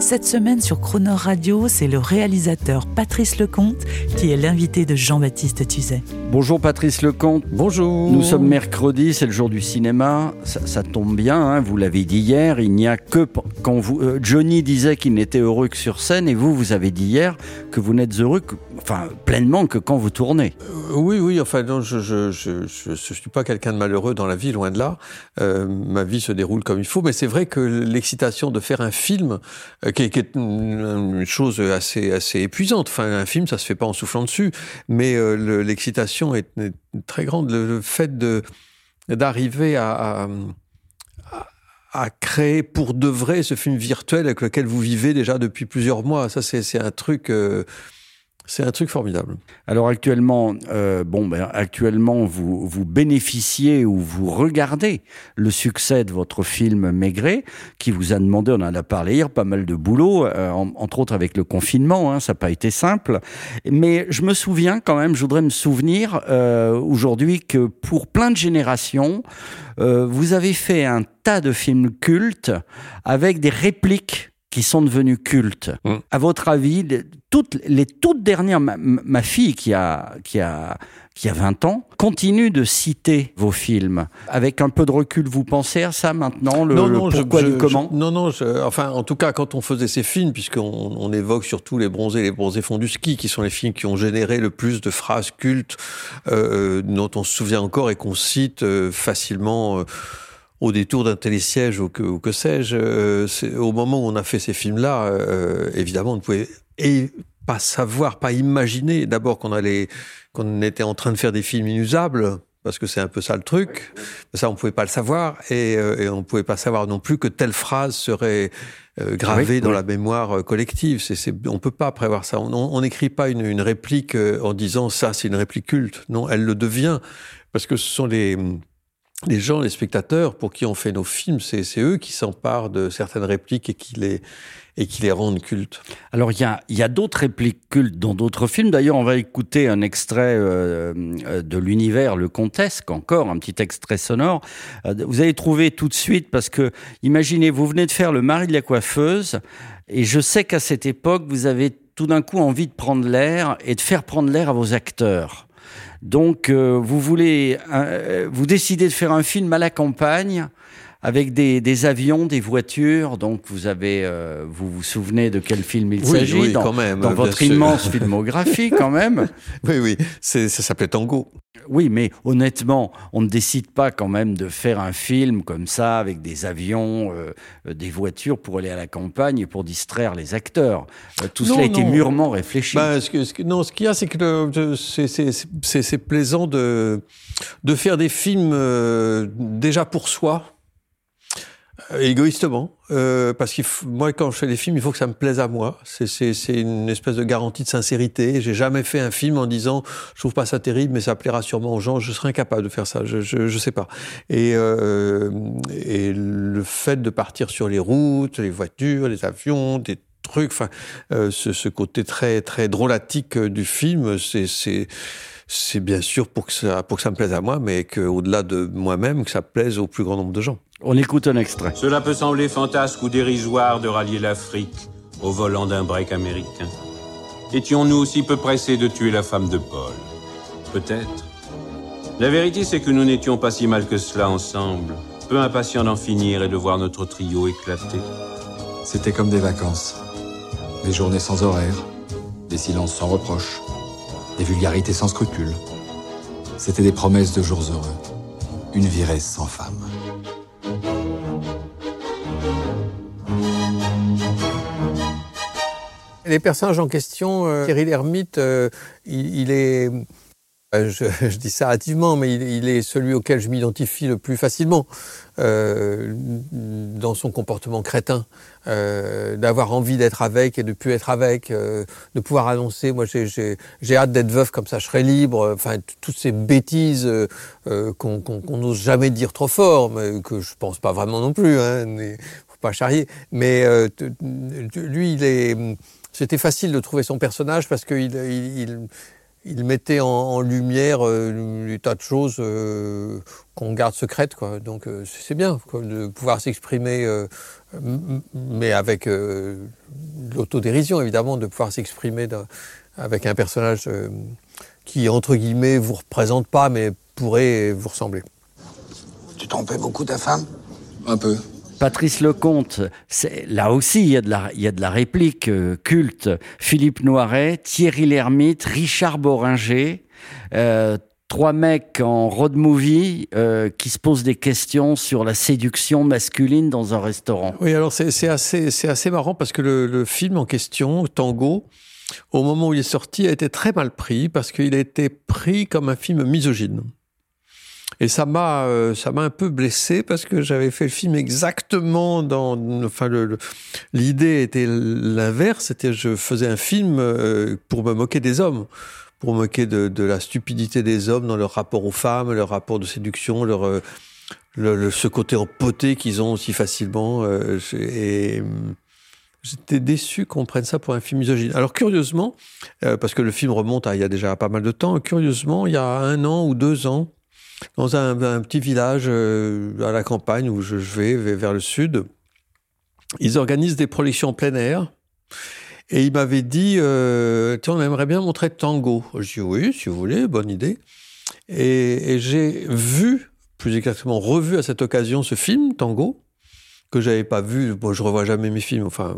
Cette semaine sur Croner Radio, c'est le réalisateur Patrice Lecomte qui est l'invité de Jean-Baptiste Tuzet. Bonjour Patrice Lecomte. Bonjour. Nous sommes mercredi, c'est le jour du cinéma. Ça, ça tombe bien, hein, vous l'avez dit hier. Il n'y a que quand vous. euh, Johnny disait qu'il n'était heureux que sur scène, et vous, vous avez dit hier que vous n'êtes heureux, que, enfin pleinement que quand vous tournez. Euh, Oui, oui, enfin, non, je je, je, je, je suis pas quelqu'un de malheureux dans la vie, loin de là. Euh, ma vie se déroule comme il faut, mais c'est vrai que l'excitation de faire un film, euh, qui, est, qui est une, chose assez, assez épuisante. Enfin, un film, ça se fait pas en soufflant dessus, mais euh, le- l'excitation est, très grande. Le, fait de d'arriver à, à, à- créer pour de vrai ce film virtuel avec lequel vous vivez déjà depuis plusieurs mois, ça, c'est un truc. euh, c'est un truc formidable. Alors actuellement, euh, bon, ben, actuellement, vous, vous bénéficiez ou vous regardez le succès de votre film Maigret, qui vous a demandé, on en a parlé hier, pas mal de boulot, euh, en- entre autres avec le confinement, hein, ça n'a pas été simple. Mais je me souviens quand même, je voudrais me souvenir euh, aujourd'hui que pour plein de générations, euh, vous avez fait un tas de films cultes avec des répliques qui sont devenues cultes. Mm. À votre avis, les- toutes les toutes dernières, ma, ma fille qui a qui a qui a 20 ans continue de citer vos films. Avec un peu de recul, vous pensez à ça maintenant, le, le je- pourquoi je- du comment je- Non, non, je- enfin, en tout cas, quand on faisait ces films, puisqu'on on évoque surtout les bronzés, les bronzés font du ski, qui sont les films qui ont généré le plus de phrases cultes, euh, dont on se souvient encore et qu'on cite euh, facilement. euh, au détour d'un télésiège ou que, ou que sais-je, euh, au moment où on a fait ces films-là, euh, évidemment, on ne pouvait et pas savoir, pas imaginer d'abord qu'on allait, qu'on était en train de faire des films inusables, parce que c'est un peu ça le truc. Ça, on pouvait pas le savoir, et, euh, et on pouvait pas savoir non plus que telle phrase serait euh, gravée Oui, dans oui. la mémoire euh, collective. C'est, c'est, on peut pas prévoir ça. On- On n'écrit pas une, une réplique euh, en disant ça, c'est une réplique culte. Non, elle le devient parce que ce sont les les gens, les spectateurs, pour qui on fait nos films, c'est, eux qui s'emparent de certaines répliques et qui les rendent cultes. Alors, il y a, il y a d'autres répliques cultes dans d'autres films. D'ailleurs, on va écouter un extrait euh, euh, de l'univers Le Comtesque, encore, un petit extrait sonore. Euh, Vous allez trouver tout de suite, parce que, imaginez, vous venez de faire Le mari de la coiffeuse, et je sais qu'à cette époque, vous avez tout d'un coup envie de prendre l'air et de faire prendre l'air à vos acteurs. Donc, euh, vous voulez, euh, vous décidez de faire un film à la campagne avec des, des avions, des voitures. Donc, vous avez, euh, vous vous souvenez de quel film il Oui, s'agit oui, dans, quand même, dans votre sûr. immense filmographie, quand même. Oui, oui, ça s'appelait Tango. Oui, mais honnêtement, on ne décide pas quand même de faire un film comme ça avec des avions, euh, euh, des voitures pour aller à la campagne et pour distraire les acteurs. Euh, tout Non, cela a été mûrement réfléchi. Ben, ce que, ce que- non, ce qu'il y a, c'est que c'est- plaisant de, de faire des films déjà pour soi, égoïstement, euh, parce que moi, quand je fais des films, il faut que ça me plaise à moi. C'est une espèce de garantie de sincérité. J'ai jamais fait un film en disant, je trouve pas ça terrible, mais ça plaira sûrement aux gens. Je serais incapable de faire ça. Je, je, je sais pas. Et, euh, et le fait de partir sur les routes, les voitures, les avions, des trucs, enfin, euh, ce, ce côté très très drôlatique euh, du film, c'est c'est c'est bien sûr pour que ça pour que ça me plaise à moi, mais qu'au-delà de moi-même, que ça plaise au plus grand nombre de gens. On écoute un extrait. Cela peut sembler fantasque ou dérisoire de rallier l'Afrique au volant d'un break américain. Étions-nous aussi peu pressés de tuer la femme de Paul? Peut-être. La vérité, c'est que nous n'étions pas si mal que cela ensemble, peu impatients d'en finir et de voir notre trio éclater. C'était comme des vacances. Des journées sans horaire, des silences sans reproche, des vulgarités sans scrupules. C'était des promesses de jours heureux. Une viresse sans femme. Les personnages en question, euh, Thierry Lhermitte, euh, il, est Euh, je, dis ça hâtivement, mais il, est celui auquel je m'identifie le plus facilement euh, dans son comportement crétin, euh, d'avoir envie d'être avec et de plus être avec, euh, de pouvoir annoncer. Moi, j'ai hâte d'être veuf comme ça, je serai libre. Enfin, toutes ces bêtises euh, qu'on n'ose jamais dire trop fort, mais que je pense pas vraiment non plus. Hein, faut pas charrier. Mais lui, il est. C'était facile de trouver son personnage parce qu'il il, il mettait en, lumière euh, des tas de choses euh, qu'on garde secrètes. Quoi. Donc euh, c'est bien de pouvoir s'exprimer, mais avec l'autodérision évidemment, de pouvoir s'exprimer avec un personnage qui, entre guillemets, vous représente pas, mais pourrait vous ressembler. Tu trompais beaucoup ta femme? Un peu. Patrice Lecomte, là aussi, il y a de la, réplique euh, culte. Philippe Noiret, Thierry Lhermitte, Richard Boringer, euh, trois mecs en road movie euh, qui se posent des questions sur la séduction masculine dans un restaurant. Oui, alors c'est assez, marrant parce que le, film en question, Tango, au moment où il est sorti, a été très mal pris parce qu'il a été pris comme un film misogyne. Et ça m'a, euh, ça m'a un peu blessé parce que j'avais fait le film exactement dans, enfin, l'idée était l'inverse, c'était je faisais un film euh, pour me moquer des hommes pour me moquer de, de, la stupidité des hommes dans leur rapport aux femmes, leur rapport de séduction, leur euh, le, ce côté empoté qu'ils ont aussi facilement. et j'étais déçu qu'on prenne ça pour un film misogyne. Alors curieusement, parce que le film remonte à il y a déjà pas mal de temps, curieusement, il y a un an ou deux ans, dans un, petit village euh, à la campagne où je, vais, vers le sud. Ils organisent des projections en plein air. Et il m'avait dit, euh, on aimerait bien montrer tango. Je dis oui, si vous voulez, bonne idée. Et, j'ai vu, plus exactement revu à cette occasion, ce film, Tango, que j'avais pas vu. Bon, je revois jamais mes films, enfin.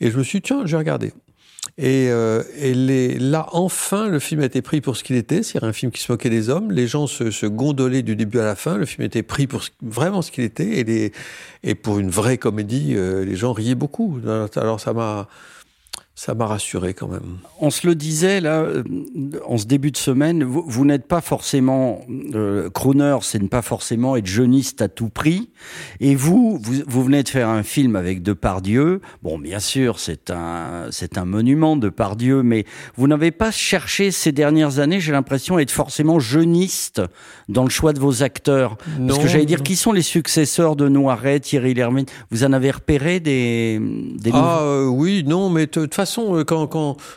Et je me suis dit, tiens, j'ai regardé. Et, euh, et les, là, enfin, le film a été pris pour ce qu'il était, c'est-à-dire un film qui se moquait des hommes. Les gens se, se, gondolaient du début à la fin. Le film était pris pour vraiment ce qu'il était. Et, les, et pour une vraie comédie, euh, les gens riaient beaucoup. Alors ça m'a ça m'a rassuré quand même. On se le disait là, euh, en ce début de semaine, vous, vous n'êtes pas forcément euh, crooner, c'est ne pas forcément être jeuniste à tout prix. Et vous, vous, vous, venez de faire un film avec Depardieu. Bon, bien sûr, c'est un c'est un monument Depardieu, mais vous n'avez pas cherché ces dernières années, j'ai l'impression, à être forcément jeuniste dans le choix de vos acteurs. Non, Parce que j'allais dire, qui sont les successeurs de Noiret, Thierry Lhermitte? Vous en avez repéré des, des Ah euh, oui, non, mais de toute façon euh, quand,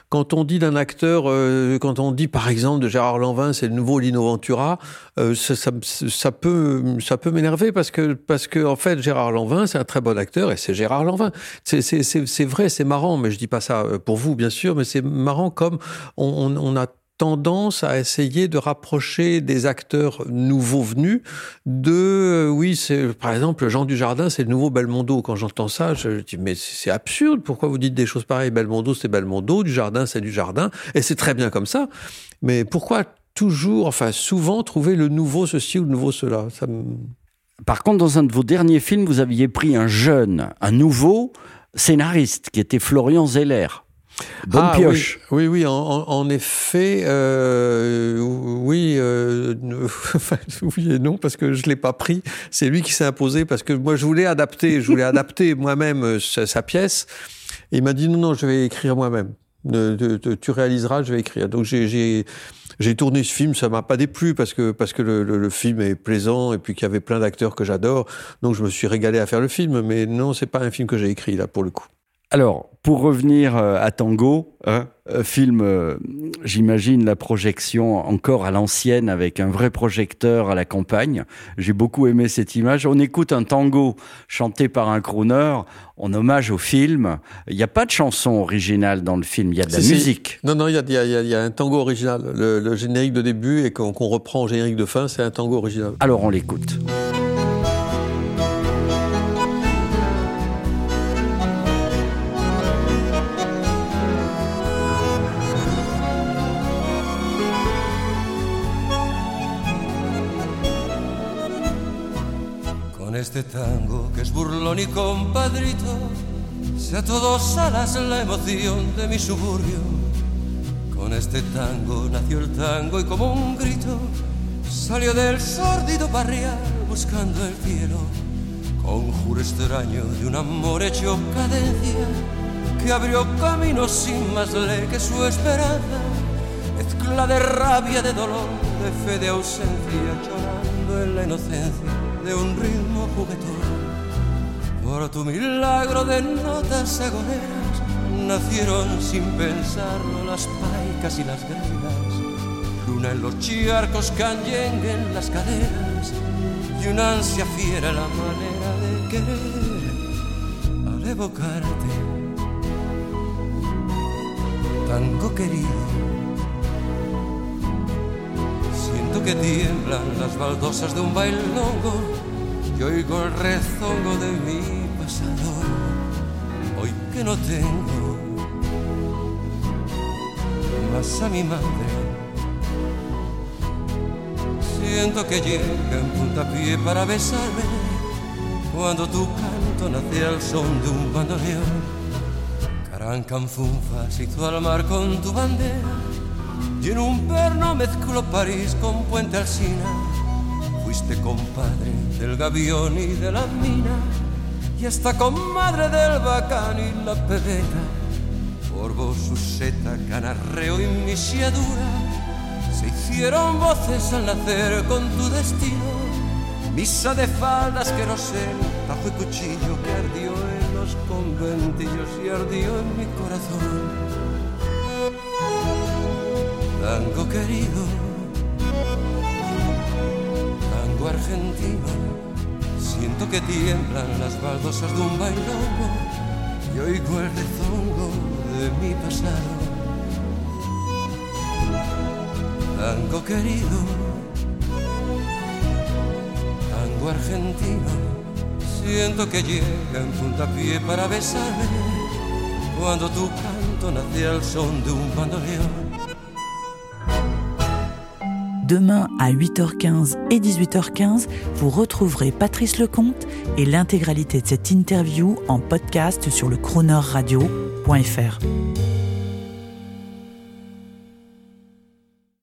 quand, on dit d'un acteur, euh, quand on dit par exemple de Gérard Lanvin, c'est le nouveau Lino Ventura, euh, ça peut m'énerver parce que, parce que en fait, Gérard Lanvin, c'est un très bon acteur et c'est Gérard Lanvin. C'est vrai, c'est marrant, mais je dis pas ça pour vous, bien sûr, mais c'est marrant comme on, on a tendance à essayer de rapprocher des acteurs nouveaux venus de, euh, oui, c'est par exemple Jean Dujardin, c'est le nouveau Belmondo. Quand j'entends ça, je dis mais c'est absurde. Pourquoi vous dites des choses pareilles? Belmondo, c'est Belmondo, Dujardin, c'est Dujardin, et c'est très bien comme ça. Mais pourquoi toujours, enfin souvent trouver le nouveau ceci ou le nouveau cela? Par contre, dans un de vos derniers films, vous aviez pris un jeune, un nouveau scénariste qui était Florian Zeller. Bonne ah, pioche. Oui, oui, en, en effet, euh, oui, euh, oui et non, parce que je l'ai pas pris. C'est lui qui s'est imposé, parce que moi, je voulais adapter, je voulais adapter moi-même euh, sa, sa, pièce. Et il m'a dit non, non, je vais écrire moi-même. tu réaliseras, je vais écrire. Donc j'ai j'ai tourné ce film, ça m'a pas déplu parce que parce que le, le, le film est plaisant et puis qu'il y avait plein d'acteurs que j'adore. Donc je me suis régalé à faire le film, mais non, c'est pas un film que j'ai écrit là pour le coup. Alors, pour revenir euh, à Tango, hein, euh, film, euh, j'imagine la projection encore à l'ancienne avec un vrai projecteur à la campagne. J'ai beaucoup aimé cette image. On écoute un tango chanté par un crooner en hommage au film. Il n'y a pas de chanson originale dans le film, il y a de la musique. Non, non, il y a, y, a, y a, un tango original. Le, le générique de début et qu'on reprend au générique de fin, c'est un tango original. Alors on l'écoute. Este tango que es burlón y compadrito, sea todos alas la emoción de mi suburbio. Con este tango nació el tango y como un grito salió del sórdido barrial buscando el cielo. Conjuro extraño de un amor hecho cadencia que abrió camino sin más ley que su esperanza. Mezcla de rabia, de dolor, de fe, de ausencia, llorando en la inocencia de un ritmo juguetón. Por tu milagro de notas agoneras nacieron sin pensarlo las paicas y las gregas. Luna en los charcos, canyengue en las caderas y una ansia fiera la manera de querer al evocarte. Tango querido, siento que tiemblan las baldosas de un bailongo y oigo el rezongo de mi pasado. Hoy que no tengo más a mi madre, siento que llega en puntapié para besarme cuando tu canto nace al son de un bandoneón. Carancanfunfas hizo al mar con tu bandera y en un perno mezcló París con Puente Alsina. Fuiste compadre del gavión y de la mina y hasta comadre del bacán y la pebeta. Por vos, Suseta, canarreo y misiadura se hicieron voces al nacer con tu destino. Misa de faldas que no sé, tajo y cuchillo que ardió en los conventillos y ardió en mi corazón. Tango querido, tango argentino, siento que tiemblan las baldosas de un bailongo y oigo el rezongo de mi pasado. Tango querido, tango argentino, siento que llega en puntapié para besarme cuando tu canto nace al son de un bandoneón. Demain à 8h15 et 18h15, vous retrouverez Patrice Lecomte et l'intégralité de cette interview en podcast sur le chroneurradio.fr.